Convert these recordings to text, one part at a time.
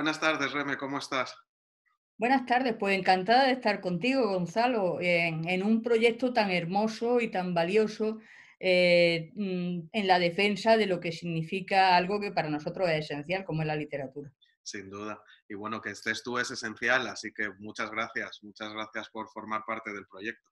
buenas tardes, Reme, ¿cómo estás? Buenas tardes, pues encantada de estar contigo, Gonzalo, en, un proyecto tan hermoso y tan valioso eh, mm, en la defensa de lo que significa algo que para nosotros es esencial, como es la literatura. Sin duda. Y bueno, que estés tú es esencial, así que muchas gracias, muchas gracias por formar parte del proyecto.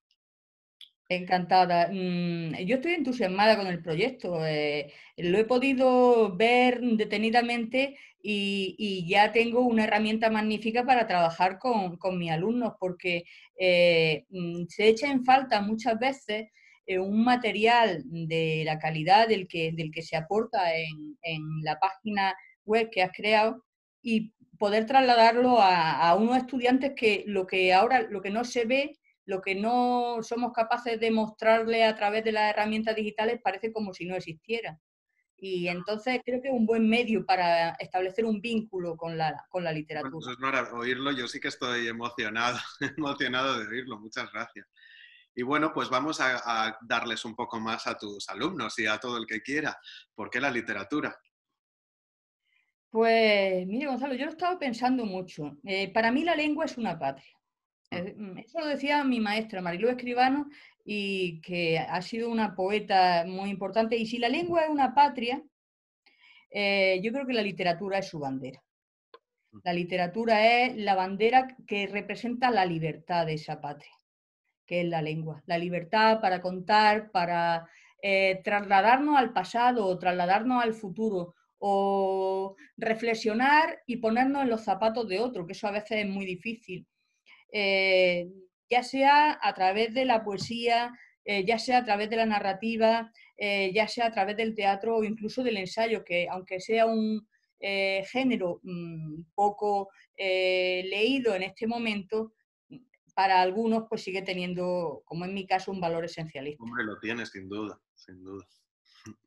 Encantada. Mm, yo estoy entusiasmada con el proyecto. Eh, lo he podido ver detenidamente y, ya tengo una herramienta magnífica para trabajar con, mis alumnos porque eh, mm, se echa en falta muchas veces eh, un material de la calidad del que, del que se aporta en, la página web que has creado y poder trasladarlo a, a unos estudiantes que lo que ahora, lo que no se ve, lo que no somos capaces de mostrarle a través de las herramientas digitales parece como si no existiera. Y entonces creo que es un buen medio para establecer un vínculo con la, con la literatura. Es maravilloso oírlo, yo sí que estoy emocionado, emocionado de oírlo, muchas gracias. Y bueno, pues vamos a, darles un poco más a tus alumnos y a todo el que quiera. ¿Por qué la literatura? Pues mire, Gonzalo, yo lo he estado pensando mucho. Eh, para mí la lengua es una patria. Mm, eso lo decía mi maestra Marilú Escribano y que ha sido una poeta muy importante. Y si la lengua es una patria, eh, yo creo que la literatura es su bandera. La literatura es la bandera que representa la libertad de esa patria, que es la lengua. La libertad para contar, para eh, trasladarnos al pasado o trasladarnos al futuro o reflexionar y ponernos en los zapatos de otro, que eso a veces es muy difícil. Eh, ya sea a través de la poesía, eh, ya sea a través de la narrativa, eh, ya sea a través del teatro o incluso del ensayo, que aunque sea un género mm, poco leído en este momento, para algunos pues sigue teniendo, como en mi caso, un valor esencialista. Hombre, lo tiene, sin duda, sin duda.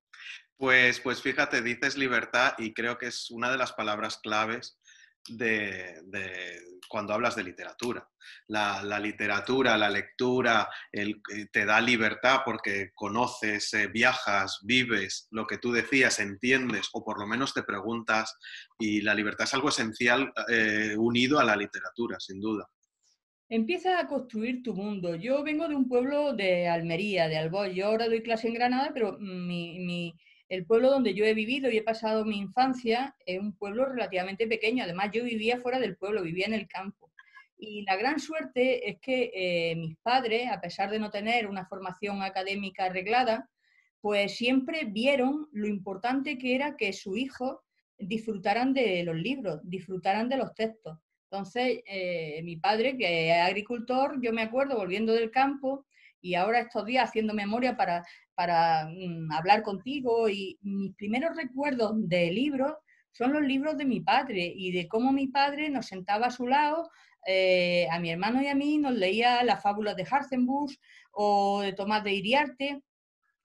Pues, pues fíjate, dices libertad y creo que es una de las palabras claves de, cuando hablas de literatura. La, literatura, la lectura, eh, te da libertad porque conoces, eh, viajas, vives lo que tú decías, entiendes o por lo menos te preguntas y la libertad es algo esencial eh, unido a la literatura, sin duda. Empieza a construir tu mundo. Yo vengo de un pueblo de Almería, de Alboy. Yo ahora doy clase en Granada, pero mi el pueblo donde yo he vivido y he pasado mi infancia es un pueblo relativamente pequeño. Además, yo vivía fuera del pueblo, vivía en el campo. Y la gran suerte es que eh, mis padres, a pesar de no tener una formación académica arreglada, pues siempre vieron lo importante que era que sus hijos disfrutaran de los libros, disfrutaran de los textos. Entonces, eh, mi padre, que es agricultor, yo me acuerdo volviendo del campo y ahora estos días haciendo memoria para para mm, hablar contigo y mis primeros recuerdos de libros son los libros de mi padre y de cómo mi padre nos sentaba a su lado, eh, a mi hermano y a mí nos leía las fábulas de Harzenbusch o de Tomás de Iriarte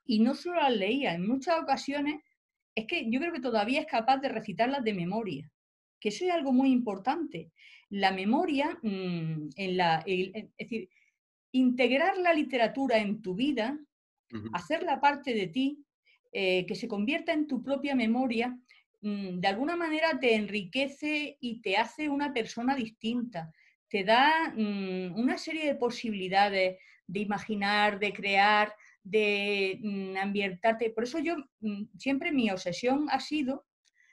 y no solo las leía, en muchas ocasiones es que yo creo que todavía es capaz de recitarlas de memoria, que eso es algo muy importante. La memoria, mm, en la, es decir, integrar la literatura en tu vida hacerla parte de ti, eh, que se convierta en tu propia memoria, mm, de alguna manera te enriquece y te hace una persona distinta. Te da mm, una serie de posibilidades de imaginar, de crear, de mm, ambientarte. Por eso yo siempre mi obsesión ha sido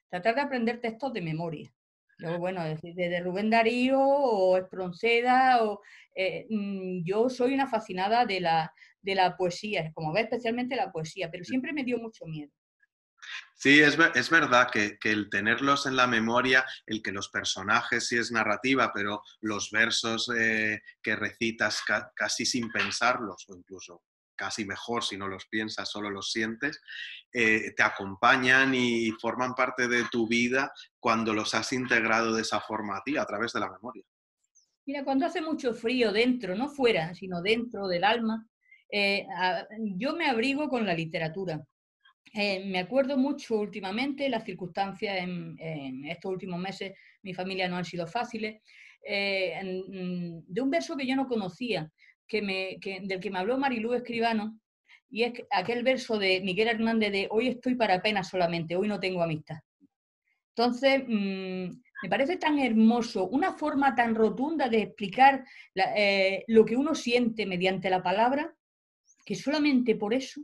tratar de aprender textos de memoria. Luego, bueno, desde Rubén Darío o Espronceda, o, eh, yo soy una fascinada de la, de la poesía, como ve especialmente la poesía, pero siempre me dio mucho miedo. Sí, es, es verdad que, el tenerlos en la memoria, el que los personajes sí es narrativa, pero los versos eh, que recitas casi sin pensarlos, o incluso casi mejor si no los piensas, solo los sientes, eh, te acompañan y forman parte de tu vida cuando los has integrado de esa forma a ti, a través de la memoria. Mira, cuando hace mucho frío dentro, no fuera, sino dentro del alma, eh, yo me abrigo con la literatura. Eh, me acuerdo mucho últimamente, las circunstancias en, estos últimos meses, mi familia no han sido fáciles, mm, de un verso que yo no conocía, que me, del que me habló Marilú Escribano, y es aquel verso de Miguel Hernández de hoy estoy para pena solamente, hoy no tengo amistad. Entonces, mm, me parece tan hermoso, una forma tan rotunda de explicar eh, lo que uno siente mediante la palabra, que solamente por eso,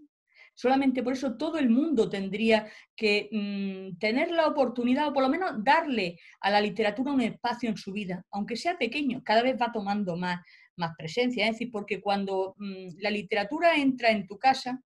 solamente por eso todo el mundo tendría que mm, tener la oportunidad o por lo menos darle a la literatura un espacio en su vida, aunque sea pequeño, cada vez va tomando más, más presencia. Es decir, porque cuando mm, la literatura entra en tu casa,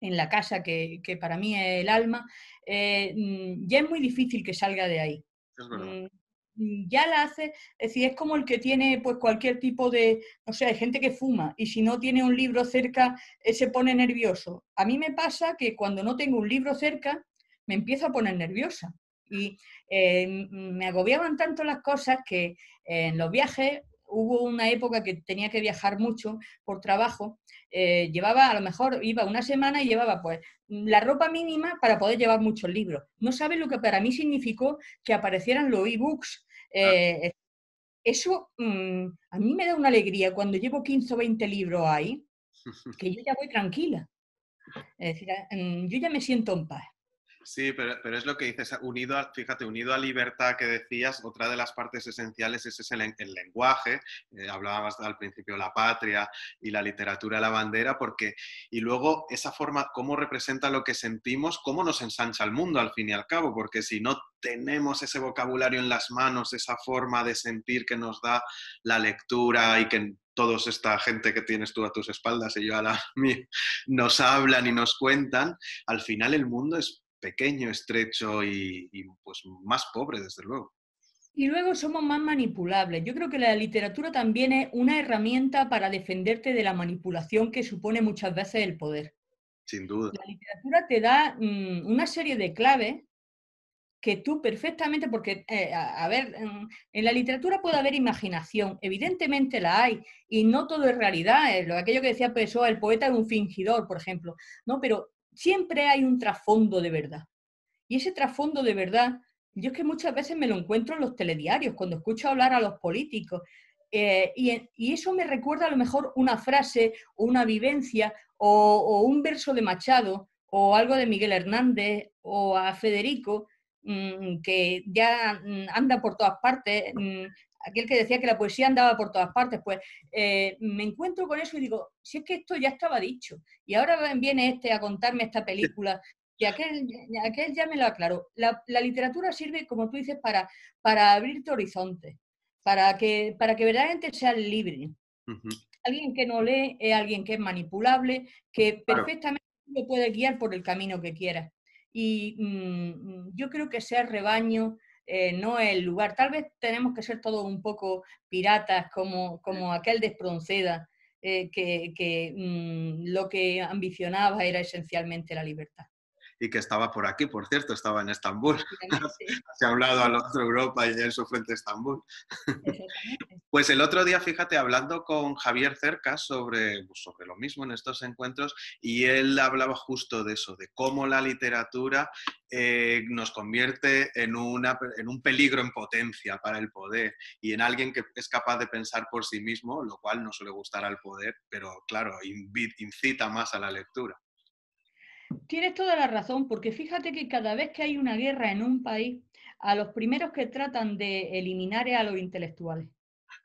en la casa que, para mí es el alma, eh, mm, ya es muy difícil que salga de ahí. Mm, ya la hace, es decir, es como el que tiene pues cualquier tipo de, no sé, hay gente que fuma y si no tiene un libro cerca eh, se pone nervioso. A mí me pasa que cuando no tengo un libro cerca me empiezo a poner nerviosa y eh, me agobiaban tanto las cosas que en los viajes hubo una época que tenía que viajar mucho por trabajo, eh, llevaba, a lo mejor iba una semana y llevaba pues la ropa mínima para poder llevar muchos libros. No sabes lo que para mí significó que aparecieran los e-books. Eh, eso mm, a mí me da una alegría cuando llevo 15 o 20 libros ahí, que yo ya voy tranquila. Es decir, mm, yo ya me siento en paz. Sí, pero, es lo que dices, unido a, fíjate, unido a libertad que decías, otra de las partes esenciales es el, lenguaje, eh, al principio la patria y la literatura la bandera, porque, y luego esa forma, cómo representa lo que sentimos, cómo nos ensancha el mundo al fin y al cabo, porque si no tenemos ese vocabulario en las manos, esa forma de sentir que nos da la lectura y que todos esta gente que tienes tú a tus espaldas y yo a la mía, nos hablan y nos cuentan, al final el mundo es pequeño, estrecho y, pues más pobre, desde luego. Y luego somos más manipulables. Yo creo que la literatura también es una herramienta para defenderte de la manipulación que supone muchas veces el poder. Sin duda. La literatura te da mm, una serie de claves que tú perfectamente, porque, eh, a, ver, en, la literatura puede haber imaginación, evidentemente la hay, y no todo es realidad. Eh, lo, aquello que decía Pessoa, el poeta es un fingidor, por ejemplo, ¿no? Pero siempre hay un trasfondo de verdad. Y ese trasfondo de verdad, yo es que muchas veces me lo encuentro en los telediarios, cuando escucho hablar a los políticos. Eh, y, eso me recuerda a lo mejor una frase o una vivencia o, un verso de Machado o algo de Miguel Hernández o a Federico, que ya mm, anda por todas partes, mm, aquel que decía que la poesía andaba por todas partes, pues eh, me encuentro con eso y digo, si es que esto ya estaba dicho, y ahora viene este a contarme esta película, y aquel, aquel ya me lo aclaró. La, literatura sirve, como tú dices, para, para abrirte horizontes, para que, para que verdaderamente seas libre. Alguien que no lee es alguien que es manipulable, que perfectamente lo puede guiar por el camino que quiera. Y mm, yo creo que ser rebaño, eh, no es el lugar. Tal vez tenemos que ser todos un poco piratas, como, como aquel de Espronceda, eh, que, mm, lo que ambicionaba era esencialmente la libertad y que estaba por aquí, por cierto, estaba en Estambul. Se ha hablado a la otra Europa y en su frente Estambul. pues el otro día, fíjate, hablando con Javier Cerca sobre, pues, sobre lo mismo en estos encuentros, y él hablaba justo de eso, de cómo la literatura eh, nos convierte en, una, en un peligro en potencia para el poder y en alguien que es capaz de pensar por sí mismo, lo cual no suele gustar al poder, pero claro, incita más a la lectura. Tienes toda la razón, porque fíjate que cada vez que hay una guerra en un país, a los primeros que tratan de eliminar es a los intelectuales.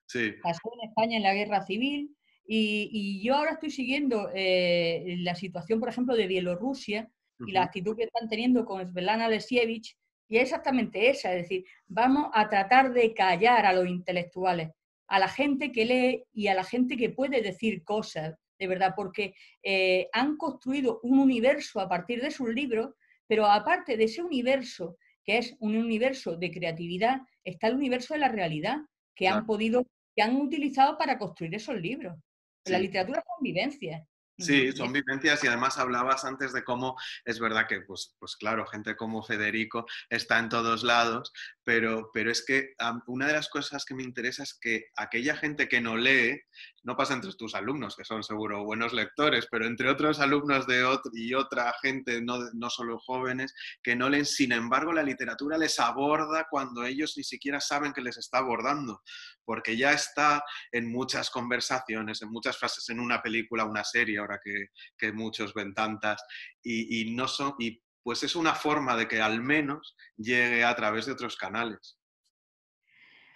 Sí. Pasó en España en la guerra civil y, yo ahora estoy siguiendo eh, la situación, por ejemplo, de Bielorrusia y la actitud que están teniendo con Svetlana Alesievich, y es exactamente esa, es decir, vamos a tratar de callar a los intelectuales, a la gente que lee y a la gente que puede decir cosas, de verdad, porque eh, han construido un universo a partir de sus libros, pero aparte de ese universo, que es un universo de creatividad, está el universo de la realidad, que han podido, que han utilizado para construir esos libros. La literatura son vivencias. Sí, son vivencias y además hablabas antes de cómo es verdad que, pues, pues claro, gente como Federico está en todos lados, pero, pero es que una de las cosas que me interesa es que aquella gente que no lee, no pasa entre tus alumnos, que son seguro buenos lectores, pero entre otros alumnos de otro, y otra gente, no, no solo jóvenes, que no leen, sin embargo, la literatura les aborda cuando ellos ni siquiera saben que les está abordando, porque ya está en muchas conversaciones, en muchas frases, en una película, una serie ahora que, muchos ven tantas, y, no son, y pues es una forma de que al menos llegue a través de otros canales.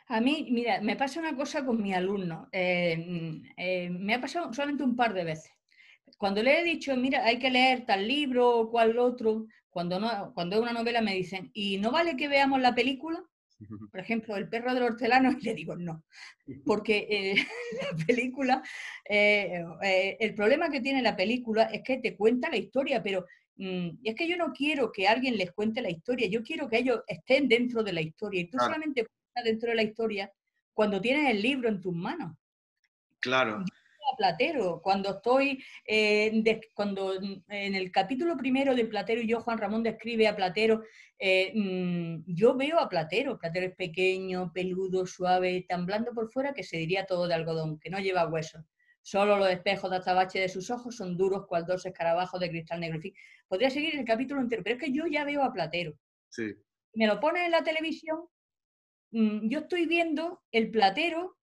A mí, mira, me pasa una cosa con mi alumno. Eh, mm, eh, me ha pasado solamente un par de veces. Cuando le he dicho, mira, hay que leer tal libro o cual otro, cuando, no, cuando es una novela me dicen, ¿y no vale que veamos la película? Por ejemplo, El perro del hortelano, y le digo no, porque eh, la película, el problema que tiene la película es que te cuenta la historia, pero mm, es que yo no quiero que alguien les cuente la historia, yo quiero que ellos estén dentro de la historia y tú solamente dentro de la historia cuando tienes el libro en tus manos. Claro. Yo a Platero, cuando estoy, eh, cuando en el capítulo primero de Platero y yo, Juan Ramón describe a Platero, eh, mm, yo veo a Platero, Platero es pequeño, peludo, suave, tan blando por fuera que se diría todo de algodón, que no lleva huesos. Solo los espejos de azabache de sus ojos son duros cual dos escarabajos de cristal negro. podría seguir el capítulo entero, pero es que yo ya veo a Platero. Sí. Me lo pone en la televisión Mm, yo estoy viendo el platero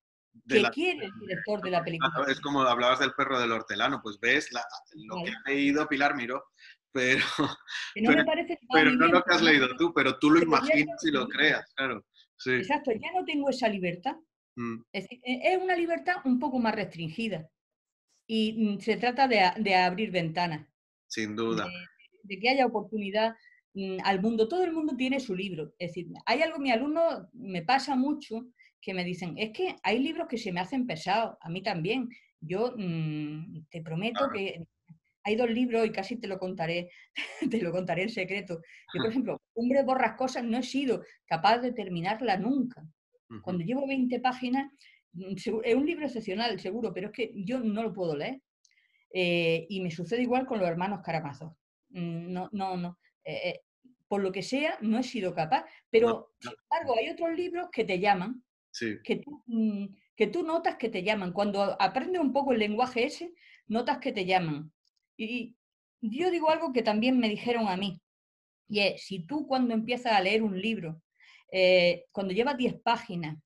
que quiere el director de la película. Es como hablabas del perro del hortelano, pues ves lo que ha leído Pilar Miró, pero, no, lo que has leído tú, pero tú lo imaginas y lo creas, claro. Exacto, ya no tengo esa libertad. Mm. E, es, una libertad un poco más restringida y mm, se trata de, abrir ventanas. Sin duda. de que haya oportunidad Mm, al mundo, todo el mundo tiene su libro. Es decir, hay algo, mi alumno me pasa mucho que me dicen, es que hay libros que se me hacen pesados, a mí también. Yo mm, te prometo que hay dos libros y casi te lo contaré, te lo contaré en secreto. Yo, por ejemplo, Hombre Borrascosas no he sido capaz de terminarla nunca. Cuando llevo 20 páginas, mm, es un libro excepcional, seguro, pero es que yo no lo puedo leer. Eh, y me sucede igual con los hermanos Karamazov. No, no, no. Eh, eh, por lo que sea, no he sido capaz. Pero, sin embargo, hay otros libros que te llaman, que, tú, mm, que tú notas que te llaman. Cuando aprendes un poco el lenguaje ese, notas que te llaman. Y yo digo algo que también me dijeron a mí, y es, si tú cuando empiezas a leer un libro, eh, cuando llevas 10 páginas,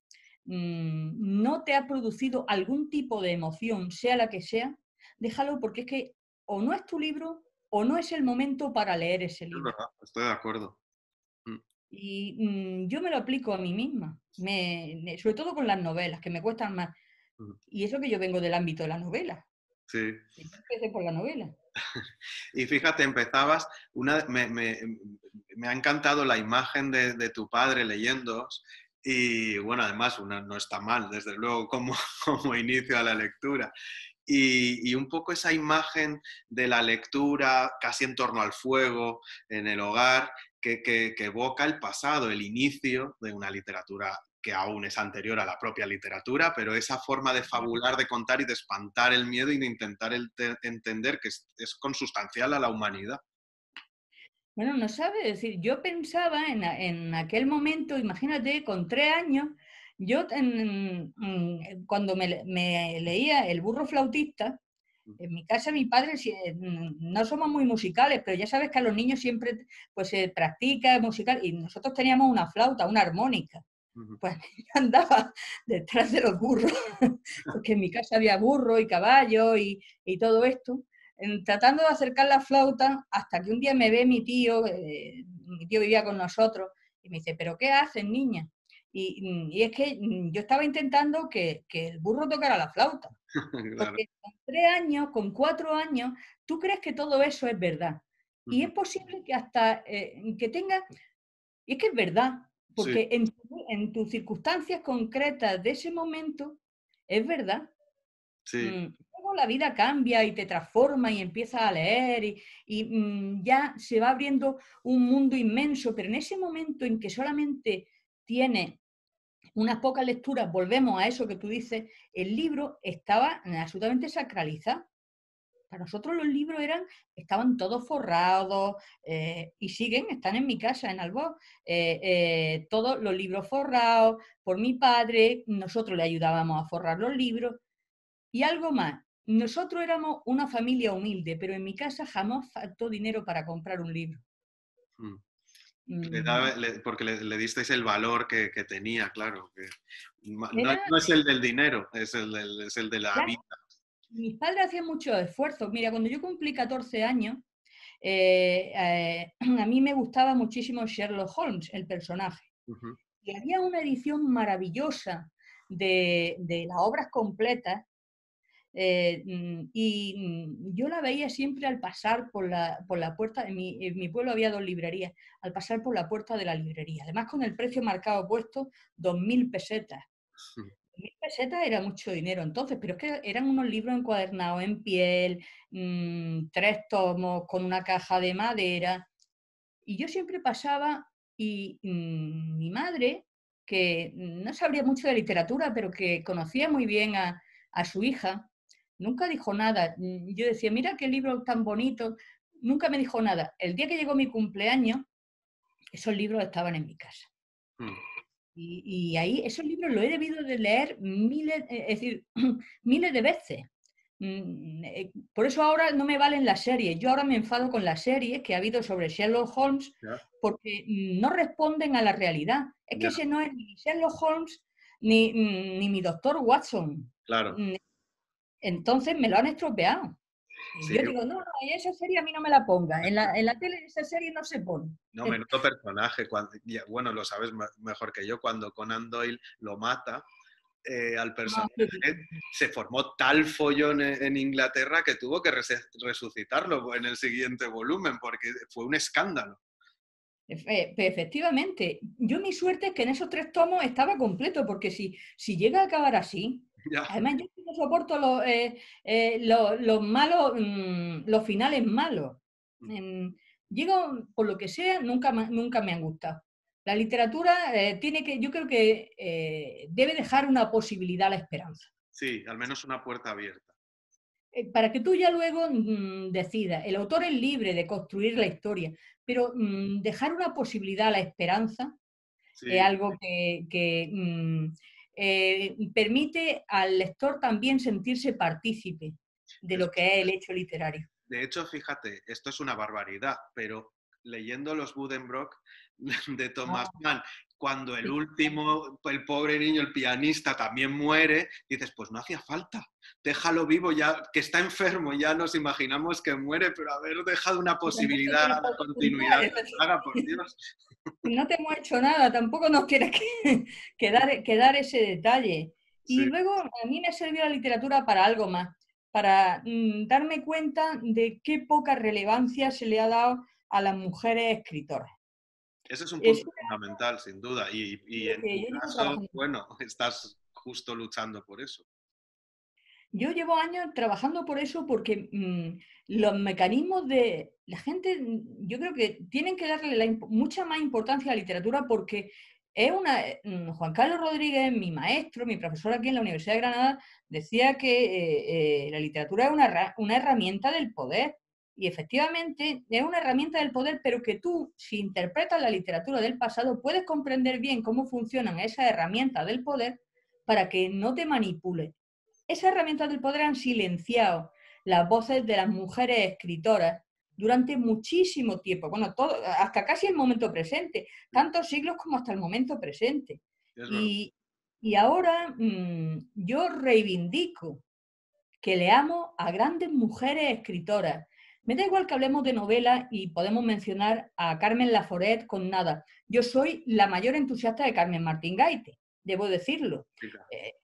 mm, no te ha producido algún tipo de emoción, sea la que sea, déjalo porque es que o no es tu libro o no es el momento para leer ese libro. estoy de acuerdo. Mm. Y mm, yo me lo aplico a mí misma, sobre todo con las novelas, que me cuestan más. Mm. Y eso que yo vengo del ámbito de la novela. Sí. Empecé por la novela. y fíjate, empezabas, una, me, ha encantado la imagen de, tu padre leyendo y bueno, además una, no está mal, desde luego, como, como inicio a la lectura y, un poco esa imagen de la lectura casi en torno al fuego, en el hogar, que, evoca el pasado, el inicio de una literatura que aún es anterior a la propia literatura, pero esa forma de fabular, de contar y de espantar el miedo y de intentar entender que es, consustancial a la humanidad. Bueno, no sabe, decir, yo pensaba en, en, aquel momento, imagínate, con tres años, yo mm, cuando me, leía El burro flautista, en mi casa mi padre mm, no somos muy musicales, pero ya sabes que a los niños siempre pues se practica musical y nosotros teníamos una flauta, una armónica. Pues andaba detrás de los burros, porque en mi casa había burro y caballo y, todo esto, tratando de acercar la flauta hasta que un día me ve mi tío, eh, mi tío vivía con nosotros, y me dice, ¿pero qué hacen, niña? Mm, y, es que mm, yo estaba intentando que, el burro tocara la flauta. Porque con tres años, con cuatro años, tú crees que todo eso es verdad. Y es posible que hasta eh, que tenga... Y es que es verdad, porque en, tus circunstancias concretas de ese momento, es verdad. Sí. Mm, luego la vida cambia y te transforma y empiezas a leer y, y ya se va abriendo un mundo inmenso, pero en ese momento en que solamente tiene unas pocas lecturas, volvemos a eso que tú dices, el libro estaba absolutamente sacralizado. Para nosotros los libros eran, estaban todos forrados eh, y siguen, están en mi casa en Albó, eh, eh, todos los libros forrados por mi padre, nosotros le ayudábamos a forrar los libros y algo más. Nosotros éramos una familia humilde, pero en mi casa jamás faltó dinero para comprar un libro. Mm. Mm. porque le, disteis el valor que, tenía, claro. Que no, es el del dinero, es el, es el de la vida. Mis padres hacían mucho esfuerzo. Mira, cuando yo cumplí 14 años, eh, eh, a mí me gustaba muchísimo Sherlock Holmes, el personaje. y había una edición maravillosa de, de las obras completas eh, mm, y mm, yo la veía siempre al pasar por la, por la puerta, en mi, en mi, pueblo había dos librerías, al pasar por la puerta de la librería, además con el precio marcado puesto, 2.000 pesetas. 2.000 pesetas era mucho dinero entonces, pero es que eran unos libros encuadernados en piel, mmm, tres tomos, con una caja de madera. Y yo siempre pasaba y mmm, mi madre, que no sabría mucho de literatura, pero que conocía muy bien a, a su hija, nunca dijo nada. Mm, yo decía, mira qué libro tan bonito. Nunca me dijo nada. El día que llegó mi cumpleaños, esos libros estaban en mi casa. Mm. Y, ahí esos libros los he debido de leer miles, eh, es decir, miles de veces. Mm, eh, por eso ahora no me valen las series. Yo ahora me enfado con las series que ha habido sobre Sherlock Holmes porque no responden a la realidad. Es que ese no es ni Sherlock Holmes ni, ni mi doctor Watson. Claro. Entonces me lo han estropeado. Yo digo, no, no, esa serie a mí no me la ponga. En la, en la tele esa serie no se pone. No, menudo personaje. Cuando, bueno, lo sabes mejor que yo, cuando Conan Doyle lo mata eh, al personaje, se formó tal follón en, Inglaterra que tuvo que resucitarlo en el siguiente volumen porque fue un escándalo. Efectivamente. Yo mi suerte es que en esos tres tomos estaba completo, porque si, si llega a acabar así, Además, yo no soporto los, eh, eh, los, malos, mm, los finales malos. Mm. llego, por lo que sea, nunca, nunca me han gustado. La literatura eh, tiene que, yo creo que debe dejar una posibilidad a la esperanza. Sí, al menos una puerta abierta. Para que tú ya luego mm, decidas. El autor es libre de construir la historia, pero dejar una posibilidad a la esperanza es algo que, que eh, permite al lector también sentirse partícipe de lo que es el hecho literario. De hecho, fíjate, esto es una barbaridad, pero leyendo los Budenbrock de Thomas ah. Mann cuando el último, el pobre niño, el pianista, también muere, dices, pues no hacía falta, déjalo vivo ya, que está enfermo, ya nos imaginamos que muere, pero haber dejado una posibilidad de continuidad, haga por Dios. No te hemos hecho nada, tampoco nos quieres que, dar, ese detalle. Y luego a mí me servido la literatura para algo más, para mm, darme cuenta de qué poca relevancia se le ha dado a las mujeres escritoras. Ese es un punto fundamental, sin duda. Y, y en tu caso, bueno, estás justo luchando por eso. Yo llevo años trabajando por eso porque mm, los mecanismos de la gente, mm, yo creo que tienen que darle mucha más importancia a la literatura porque es una. Mm, Juan Carlos Rodríguez, mi maestro, mi profesor aquí en la Universidad de Granada, decía que eh, eh, la literatura es una, una herramienta del poder y efectivamente es una herramienta del poder, pero que tú, si interpretas la literatura del pasado, puedes comprender bien cómo funcionan esas herramientas del poder para que no te manipule. Esas herramientas del poder han silenciado las voces de las mujeres escritoras durante muchísimo tiempo, bueno, todo, hasta casi el momento presente, tantos siglos como hasta el momento presente. Y, y, ahora mm, yo reivindico que leamos a grandes mujeres escritoras, me da igual que hablemos de novela y podemos mencionar a Carmen Laforet con nada. Yo soy la mayor entusiasta de Carmen Martín Gaite, debo decirlo. Eh,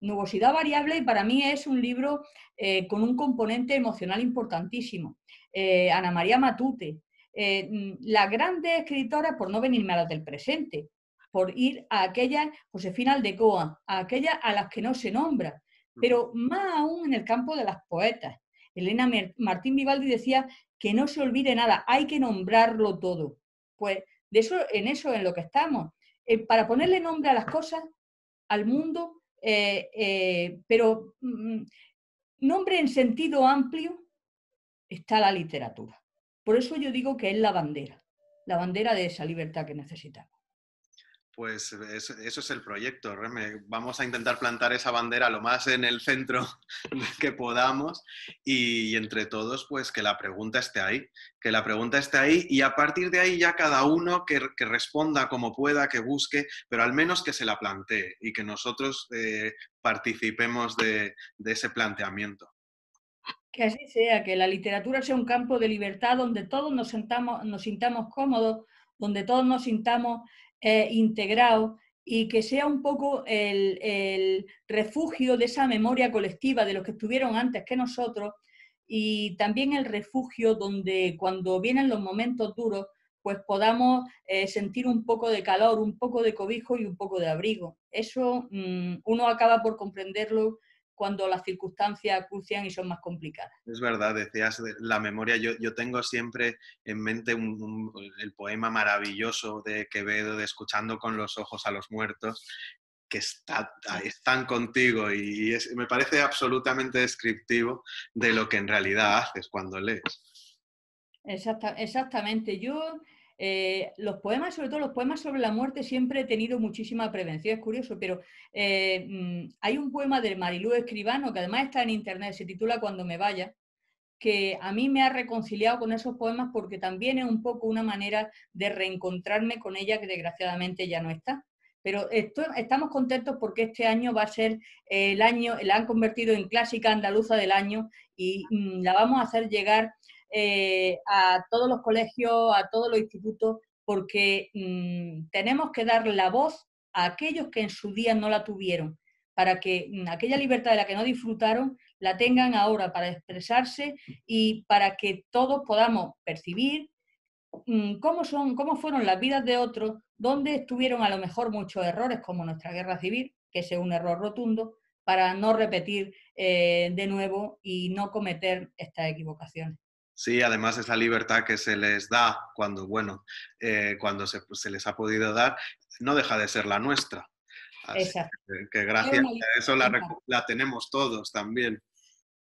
nubosidad variable y para mí es un libro eh, con un componente emocional importantísimo. Eh, Ana María Matute, mm, las grandes escritoras, por no venirme a las del presente, por ir a aquellas, Josefina Aldecoa, a aquellas a las que no se nombra, pero más aún en el campo de las poetas. Elena Martín Vivaldi decía que no se olvide nada, hay que nombrarlo todo. Pues de eso, en eso en lo que estamos. Eh, para ponerle nombre a las cosas, al mundo, eh, eh, pero mm, nombre en sentido amplio, está la literatura. Por eso yo digo que es la bandera, la bandera de esa libertad que necesitamos pues eso, es el proyecto, Vamos a intentar plantar esa bandera lo más en el centro que podamos y, entre todos, pues que la pregunta esté ahí, que la pregunta esté ahí y a partir de ahí ya cada uno que, responda como pueda, que busque, pero al menos que se la plantee y que nosotros eh, participemos de, ese planteamiento. Que así sea, que la literatura sea un campo de libertad donde todos nos, sentamos, nos sintamos cómodos, donde todos nos sintamos eh, integrado y que sea un poco el, refugio de esa memoria colectiva de los que estuvieron antes que nosotros y también el refugio donde cuando vienen los momentos duros, pues podamos eh, sentir un poco de calor, un poco de cobijo y un poco de abrigo. Eso mm, uno acaba por comprenderlo cuando las circunstancias crucian y son más complicadas. Es verdad, decías la memoria. Yo, yo tengo siempre en mente el poema maravilloso de Quevedo de Escuchando con los ojos a los muertos, que está, están contigo y me parece absolutamente descriptivo de lo que en realidad haces cuando lees. exactamente. Yo eh, los poemas, sobre todo los poemas sobre la muerte, siempre he tenido muchísima prevención, es curioso, pero eh, mm, hay un poema de Marilú Escribano, que además está en internet, se titula Cuando me vaya, que a mí me ha reconciliado con esos poemas porque también es un poco una manera de reencontrarme con ella que desgraciadamente ya no está. Pero estamos contentos porque este año va a ser el año, la han convertido en clásica andaluza del año y mm, la vamos a hacer llegar eh, a todos los colegios, a todos los institutos, porque mm, tenemos que dar la voz a aquellos que en su día no la tuvieron, para que mm, aquella libertad de la que no disfrutaron la tengan ahora para expresarse y para que todos podamos percibir mm, cómo, son, cómo fueron las vidas de otros, dónde estuvieron a lo mejor muchos errores, como nuestra guerra civil, que es un error rotundo, para no repetir eh, de nuevo y no cometer estas equivocaciones. Sí, además esa libertad que se les da cuando, bueno, eh, cuando se, les ha podido dar, no deja de ser la nuestra. Exacto. Que, gracias a eso la, tenemos todos también.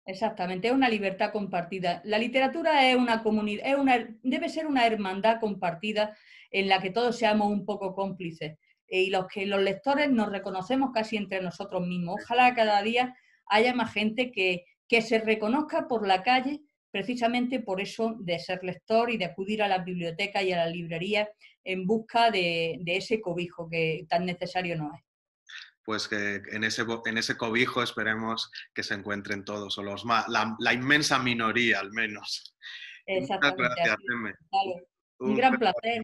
Exactamente, es una libertad compartida. La literatura es una comunidad, es una, debe ser una hermandad compartida en la que todos seamos un poco cómplices y los que los lectores nos reconocemos casi entre nosotros mismos. Ojalá cada día haya más gente que, que se reconozca por la calle precisamente por eso de ser lector y de acudir a las bibliotecas y a las librerías en busca de, ese cobijo que tan necesario no es. Pues que en ese, en ese cobijo esperemos que se encuentren todos, o los más, la, inmensa minoría al menos. Exactamente. Muchas gracias, Un, gran placer.